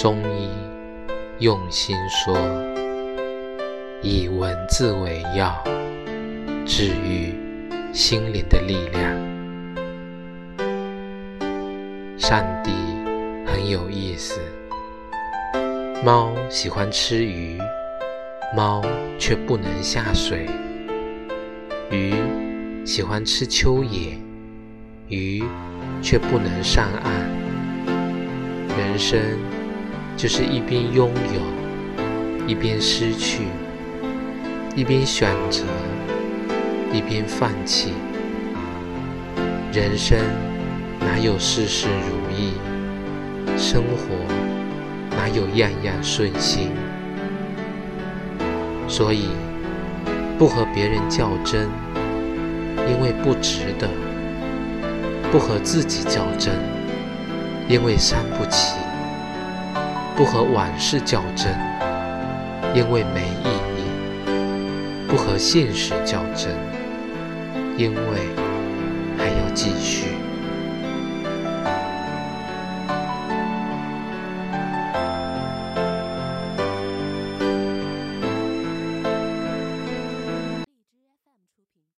中医用心说，以文字为药，治愈心灵的力量。上帝很有意思，猫喜欢吃鱼，猫却不能下水；鱼喜欢吃蚯蚓，鱼却不能上岸。人生。就是一边拥有，一边失去；一边选择，一边放弃。人生哪有事事如意？生活哪有样样顺心？所以，不和别人较真，因为不值得；不和自己较真，因为伤不起。不和往事较真，因为没意义；不和现实较真，因为还要继续。